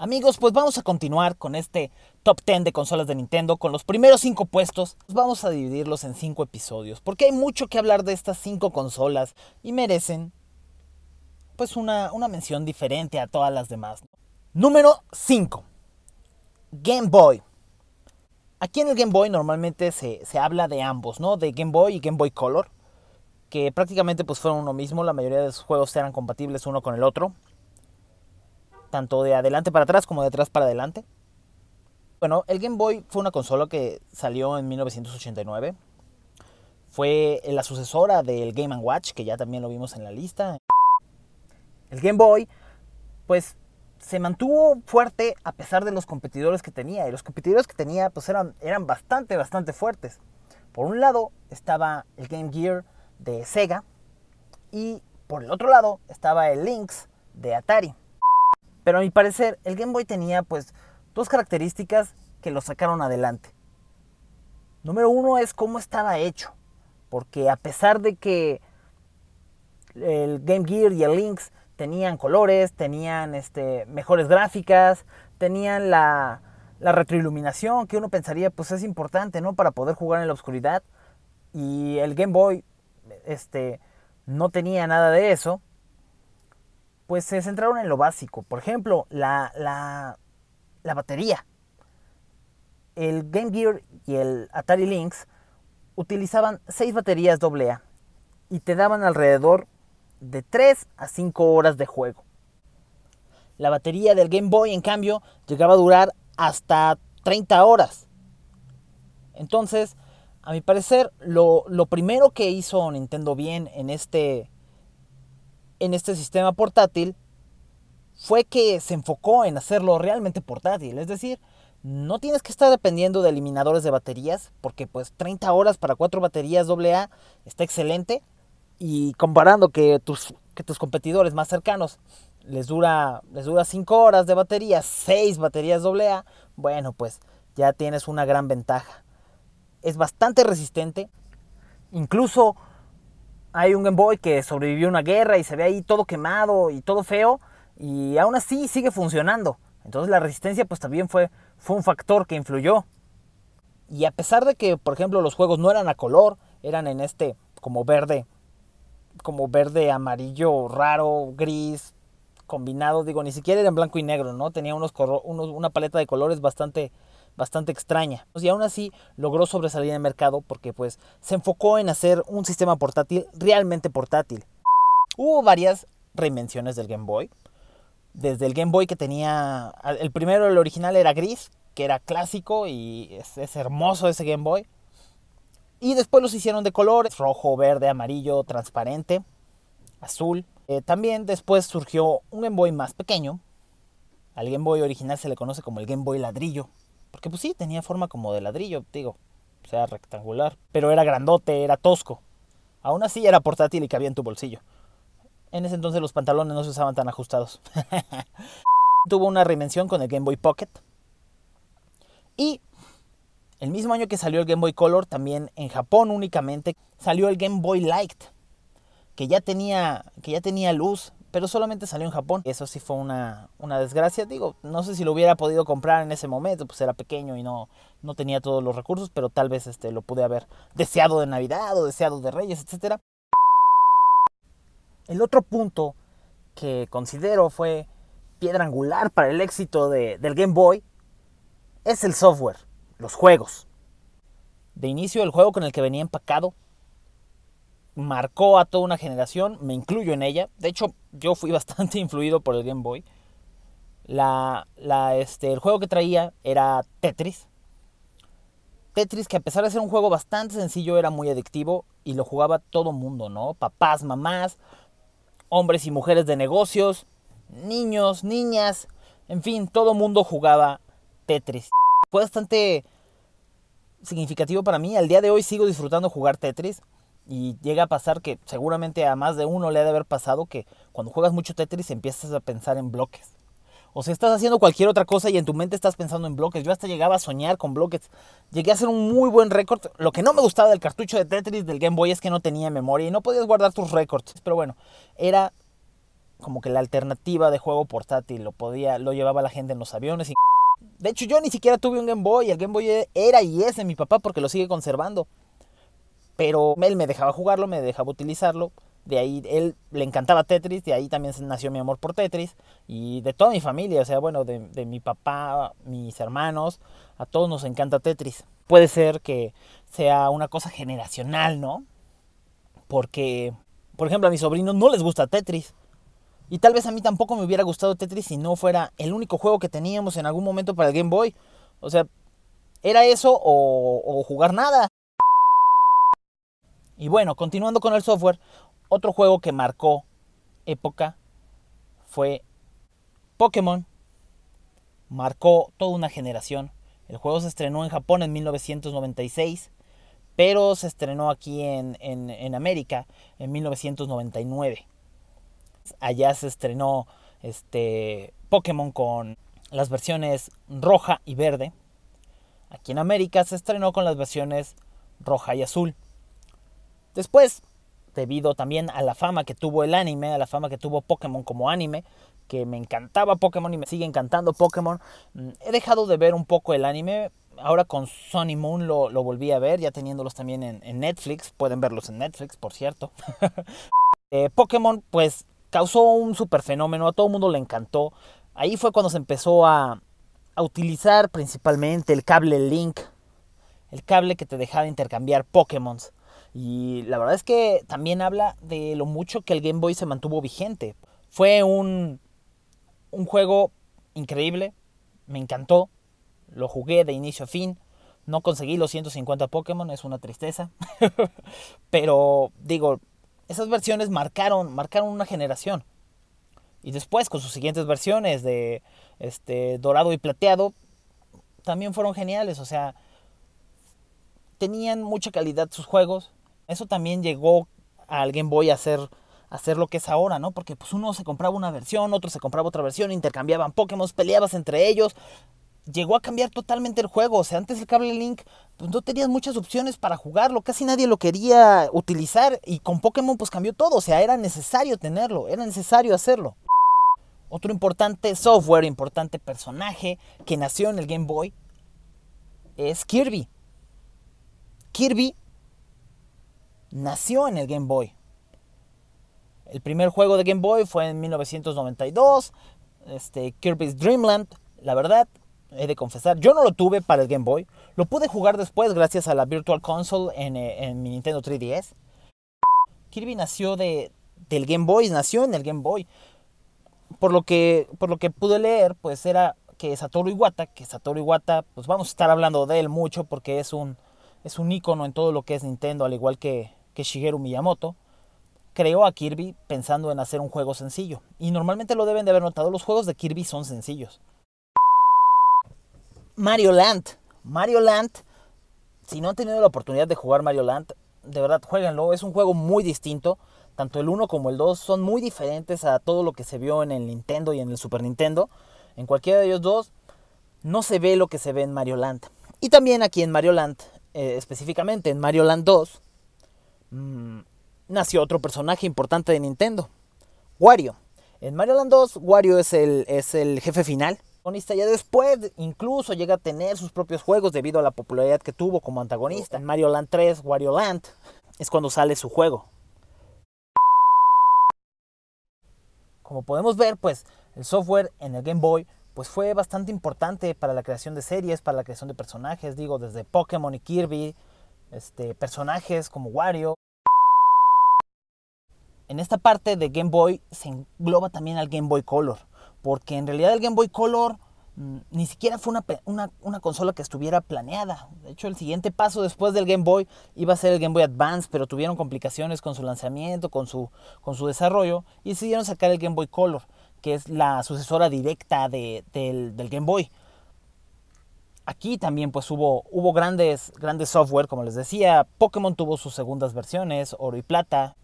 Amigos, pues vamos a continuar con este top 10 de consolas de Nintendo, con los primeros 5 puestos. Vamos a dividirlos en 5 episodios, porque hay mucho que hablar de estas 5 consolas y merecen pues una, una mención diferente a todas las demás. Número 5. Game Boy. Aquí en el Game Boy normalmente se, se, habla de ambos, ¿no? De Game Boy y Game Boy Color, que prácticamente pues fueron uno mismo, la mayoría de sus juegos eran compatibles uno con el otro tanto de adelante para atrás como de atrás para adelante. Bueno, el Game Boy fue una consola que salió en 1989. Fue la sucesora del Game ⁇ Watch, que ya también lo vimos en la lista. El Game Boy, pues, se mantuvo fuerte a pesar de los competidores que tenía. Y los competidores que tenía, pues, eran, eran bastante, bastante fuertes. Por un lado estaba el Game Gear de Sega. Y por el otro lado estaba el Lynx de Atari. Pero a mi parecer, el Game Boy tenía pues dos características que lo sacaron adelante. Número uno es cómo estaba hecho. Porque a pesar de que el Game Gear y el Lynx tenían colores, tenían este, mejores gráficas, tenían la, la retroiluminación que uno pensaría pues es importante, ¿no? Para poder jugar en la oscuridad. Y el Game Boy este, no tenía nada de eso pues se centraron en lo básico. Por ejemplo, la, la, batería. El Game Gear y el Atari Lynx utilizaban 6 baterías AA y te daban alrededor de 3 a 5 horas de juego. La batería del Game Boy, en cambio, llegaba a durar hasta 30 horas. Entonces, a mi parecer, lo, lo primero que hizo Nintendo bien en este, en este sistema portátil fue que se enfocó en hacerlo realmente portátil. Es decir, no tienes que estar dependiendo de eliminadores de baterías, porque pues 30 horas para cuatro baterías AA está excelente. Y comparando que tus, que tus competidores más cercanos les dura, les dura 5 horas de batería, 6 baterías AA, bueno, pues ya tienes una gran ventaja. Es bastante resistente. Incluso hay un Game Boy que sobrevivió a una guerra y se ve ahí todo quemado y todo feo y aún así sigue funcionando. Entonces la resistencia pues también fue, fue un factor que influyó. Y a pesar de que, por ejemplo, los juegos no eran a color, eran en este como verde, como verde, amarillo, raro, gris, combinado, digo, ni siquiera era en blanco y negro, ¿no? Tenía unos, unos una paleta de colores bastante, bastante extraña. Y aún así logró sobresalir en el mercado porque pues se enfocó en hacer un sistema portátil realmente portátil. Hubo varias reinvenciones del Game Boy. Desde el Game Boy que tenía... El primero, el original, era gris, que era clásico y es, hermoso ese Game Boy. Y después los hicieron de colores, rojo, verde, amarillo, transparente, azul. Eh, también después surgió un Game Boy más pequeño. Al Game Boy original se le conoce como el Game Boy ladrillo. Porque pues sí, tenía forma como de ladrillo, digo, o sea, rectangular. Pero era grandote, era tosco. Aún así era portátil y cabía en tu bolsillo. En ese entonces los pantalones no se usaban tan ajustados. Tuvo una reinvención con el Game Boy Pocket. Y el mismo año que salió el Game Boy Color, también en Japón únicamente, salió el Game Boy Light. Que ya tenía, que ya tenía luz, pero solamente salió en Japón. Eso sí fue una, desgracia. Digo, no sé si lo hubiera podido comprar en ese momento, pues era pequeño y no, no tenía todos los recursos, pero tal vez este, lo pude haber deseado de Navidad o deseado de Reyes, etc. El otro punto que considero fue piedra angular para el éxito de, del Game Boy es el software, los juegos. De inicio, el juego con el que venía empacado marcó a toda una generación, me incluyo en ella. De hecho, yo fui bastante influido por el Game Boy. La, la, este, el juego que traía era Tetris. Tetris que a pesar de ser un juego bastante sencillo era muy adictivo y lo jugaba todo mundo, ¿no? Papás, mamás, hombres y mujeres de negocios, niños, niñas, en fin, todo mundo jugaba Tetris. Fue bastante significativo para mí. Al día de hoy sigo disfrutando jugar Tetris. Y llega a pasar que seguramente a más de uno le ha de haber pasado que cuando juegas mucho Tetris empiezas a pensar en bloques. O si estás haciendo cualquier otra cosa y en tu mente estás pensando en bloques. Yo hasta llegaba a soñar con bloques. Llegué a hacer un muy buen récord. Lo que no me gustaba del cartucho de Tetris del Game Boy es que no tenía memoria y no podías guardar tus récords. Pero bueno, era como que la alternativa de juego portátil, lo podía, lo llevaba la gente en los aviones. Y... De hecho, yo ni siquiera tuve un Game Boy, el Game Boy era y es de mi papá porque lo sigue conservando. Pero él me dejaba jugarlo, me dejaba utilizarlo. De ahí él le encantaba Tetris, de ahí también nació mi amor por Tetris. Y de toda mi familia, o sea, bueno, de, mi papá, mis hermanos, a todos nos encanta Tetris. Puede ser que sea una cosa generacional, ¿no? Porque, por ejemplo, a mis sobrinos no les gusta Tetris. Y tal vez a mí tampoco me hubiera gustado Tetris si no fuera el único juego que teníamos en algún momento para el Game Boy. O sea, era eso o jugar nada. Y bueno, continuando con el software, otro juego que marcó época fue Pokémon. Marcó toda una generación. El juego se estrenó en Japón en 1996, pero se estrenó aquí en, en, América en 1999. Allá se estrenó este, Pokémon con las versiones roja y verde. Aquí en América se estrenó con las versiones roja y azul. Después, debido también a la fama que tuvo el anime, a la fama que tuvo Pokémon como anime, que me encantaba Pokémon y me sigue encantando Pokémon, mm, he dejado de ver un poco el anime. Ahora con Sony Moon lo, volví a ver, ya teniéndolos también en, Netflix. Pueden verlos en Netflix, por cierto. Eh, Pokémon, pues, causó un super fenómeno, a todo el mundo le encantó. Ahí fue cuando se empezó a, a utilizar principalmente el cable Link, el cable que te dejaba intercambiar Pokémon. Y la verdad es que también habla de lo mucho que el Game Boy se mantuvo vigente. Fue un, un juego increíble, me encantó, lo jugué de inicio a fin. No conseguí los 150 Pokémon, es una tristeza. Pero digo, esas versiones marcaron, marcaron una generación. Y después con sus siguientes versiones de este dorado y plateado también fueron geniales, o sea, tenían mucha calidad sus juegos, eso también llegó al Game Boy a hacer, lo que es ahora, ¿no? Porque pues uno se compraba una versión, otro se compraba otra versión, intercambiaban Pokémon, peleabas entre ellos. Llegó a cambiar totalmente el juego. O sea, antes el cable Link, pues no tenías muchas opciones para jugarlo. Casi nadie lo quería utilizar. Y con Pokémon, pues cambió todo. O sea, era necesario tenerlo. Era necesario hacerlo. Otro importante software, importante personaje que nació en el Game Boy es Kirby. Kirby nació en el Game Boy. El primer juego de Game Boy fue en 1992, este, Kirby's Dream Land. La verdad, he de confesar, yo no lo tuve para el Game Boy. Lo pude jugar después gracias a la Virtual Console en, eh, mi Nintendo 3DS. Kirby nació de, del Game Boy, nació en el Game Boy. Por lo que, por lo que pude leer, pues era que Satoru Iwata, que Satoru Iwata, pues vamos a estar hablando de él mucho porque es un, es un icono en todo lo que es Nintendo, al igual que, que Shigeru Miyamoto, creó a Kirby pensando en hacer un juego sencillo. Y normalmente lo deben de haber notado, los juegos de Kirby son sencillos. Mario Land. Mario Land, si no han tenido la oportunidad de jugar Mario Land, de verdad jueguenlo, es un juego muy distinto. Tanto el 1 como el 2 son muy diferentes a todo lo que se vio en el Nintendo y en el Super Nintendo. En cualquiera de ellos dos no se ve lo que se ve en Mario Land. Y también aquí en Mario Land, eh, específicamente en Mario Land 2, Mm, nació otro personaje importante de Nintendo, Wario. En Mario Land 2, Wario es el, es el jefe final. Ya después incluso llega a tener sus propios juegos debido a la popularidad que tuvo como antagonista. En Mario Land 3, Wario Land, es cuando sale su juego. Como podemos ver, pues el software en el Game Boy pues fue bastante importante para la creación de series, para la creación de personajes, digo, desde Pokémon y Kirby, este, personajes como Wario. En esta parte de Game Boy se engloba también al Game Boy Color, porque en realidad el Game Boy Color mm, ni siquiera fue una, una, consola que estuviera planeada. De hecho, el siguiente paso después del Game Boy iba a ser el Game Boy Advance, pero tuvieron complicaciones con su lanzamiento, con su, con su desarrollo, y decidieron sacar el Game Boy Color, que es la sucesora directa del, del Game Boy. Aquí también pues hubo, hubo grandes, grandes software, como les decía, Pokémon tuvo sus segundas versiones, oro y plata.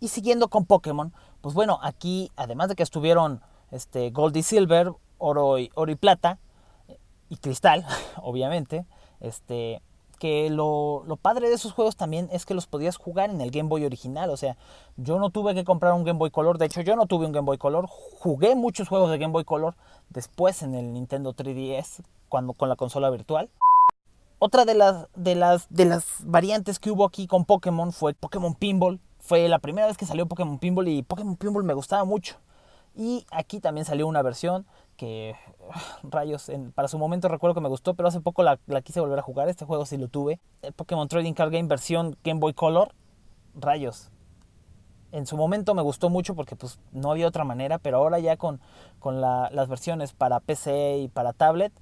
Y siguiendo con Pokémon, pues bueno, aquí además de que estuvieron este, Gold y Silver, oro y, oro y plata, y cristal, obviamente, este, que lo, lo, padre de esos juegos también es que los podías jugar en el Game Boy original. O sea, yo no tuve que comprar un Game Boy Color. De hecho, yo no tuve un Game Boy Color. Jugué muchos juegos de Game Boy Color después en el Nintendo 3DS cuando, con la consola virtual. Otra de las, de, las, de las variantes que hubo aquí con Pokémon fue Pokémon Pinball. Fue la primera vez que salió Pokémon Pinball y Pokémon Pinball me gustaba mucho. Y aquí también salió una versión que, rayos, para su momento recuerdo que me gustó, pero hace poco la, quise volver a jugar. Este juego sí lo tuve. El Pokémon Trading Card Game versión Game Boy Color. Rayos. En su momento me gustó mucho porque pues no había otra manera, pero ahora ya con, con las versiones para PC y para tablet,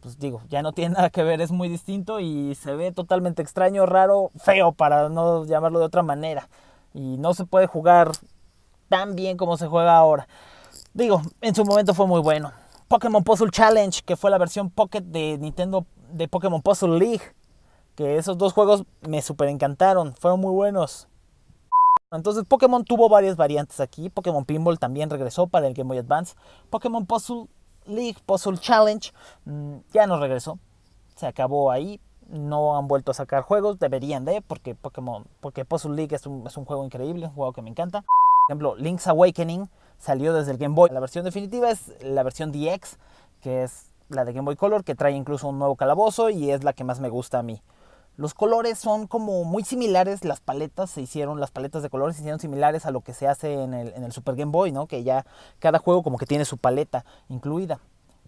pues digo, ya no tiene nada que ver, es muy distinto y se ve totalmente extraño, raro, feo, para no llamarlo de otra manera. Y no se puede jugar tan bien como se juega ahora. Digo, en su momento fue muy bueno. Pokémon Puzzle Challenge, que fue la versión Pocket de Nintendo de Pokémon Puzzle League. Que esos dos juegos me super encantaron, fueron muy buenos. Entonces Pokémon tuvo varias variantes aquí. Pokémon Pinball también regresó para el Game Boy Advance. Pokémon Puzzle League Puzzle Challenge mm, ya no regresó. Se acabó ahí. No han vuelto a sacar juegos. Deberían de, porque Pokémon, porque Puzzle League es un, es un juego increíble, un juego que me encanta. Por ejemplo, Link's Awakening salió desde el Game Boy. La versión definitiva es la versión DX, que es la de Game Boy Color, que trae incluso un nuevo calabozo y es la que más me gusta a mí. Los colores son como muy similares, las paletas se hicieron, las paletas de colores se hicieron similares a lo que se hace en el, en el Super Game Boy, ¿no? Que ya cada juego como que tiene su paleta incluida.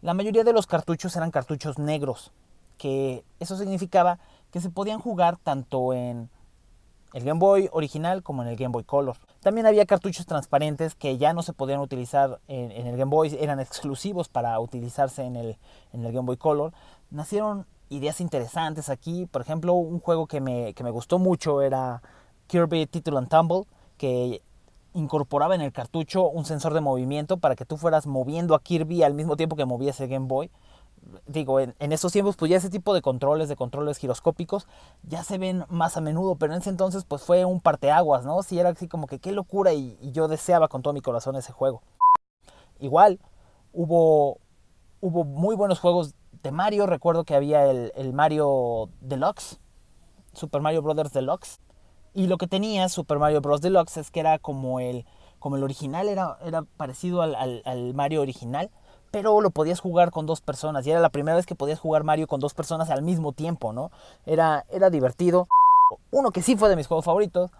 La mayoría de los cartuchos eran cartuchos negros, que eso significaba que se podían jugar tanto en el Game Boy original como en el Game Boy Color. También había cartuchos transparentes que ya no se podían utilizar en, el Game Boy, eran exclusivos para utilizarse en el, en el Game Boy Color. Nacieron ideas interesantes aquí. Por ejemplo, un juego que me, que me gustó mucho era Kirby Title and Tumble, que incorporaba en el cartucho un sensor de movimiento para que tú fueras moviendo a Kirby al mismo tiempo que movías el Game Boy. Digo, en, en esos tiempos, pues ya ese tipo de controles, de controles giroscópicos, ya se ven más a menudo, pero en ese entonces, pues fue un parteaguas, ¿no? Sí, era así como que qué locura y, yo deseaba con todo mi corazón ese juego. Igual, hubo, hubo muy buenos juegos de Mario. Recuerdo que había el, Mario Deluxe, Super Mario Bros. Deluxe. Y lo que tenía Super Mario Bros. Deluxe es que era como el, como el original, era, era parecido al, al, Mario original, pero lo podías jugar con dos personas. Y era la primera vez que podías jugar Mario con dos personas al mismo tiempo, ¿no? Era, era divertido. Uno que sí fue de mis juegos favoritos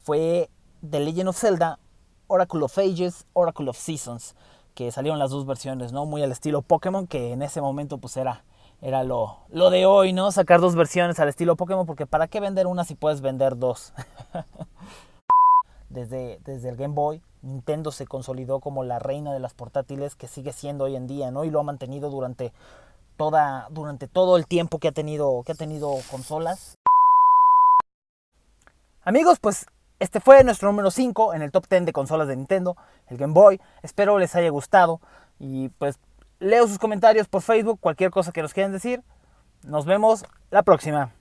fue The Legend of Zelda, Oracle of Ages, Oracle of Seasons que salieron las dos versiones, ¿no? Muy al estilo Pokémon, que en ese momento pues era, era lo, lo de hoy, ¿no? Sacar dos versiones al estilo Pokémon, porque ¿para qué vender una si puedes vender dos? desde, desde el Game Boy, Nintendo se consolidó como la reina de las portátiles que sigue siendo hoy en día, ¿no? Y lo ha mantenido durante, toda, durante todo el tiempo que ha tenido, que ha tenido consolas. Amigos, pues este fue nuestro número 5 en el top 10 de consolas de Nintendo, el Game Boy. Espero les haya gustado y pues leo sus comentarios por Facebook, cualquier cosa que nos quieran decir. Nos vemos la próxima.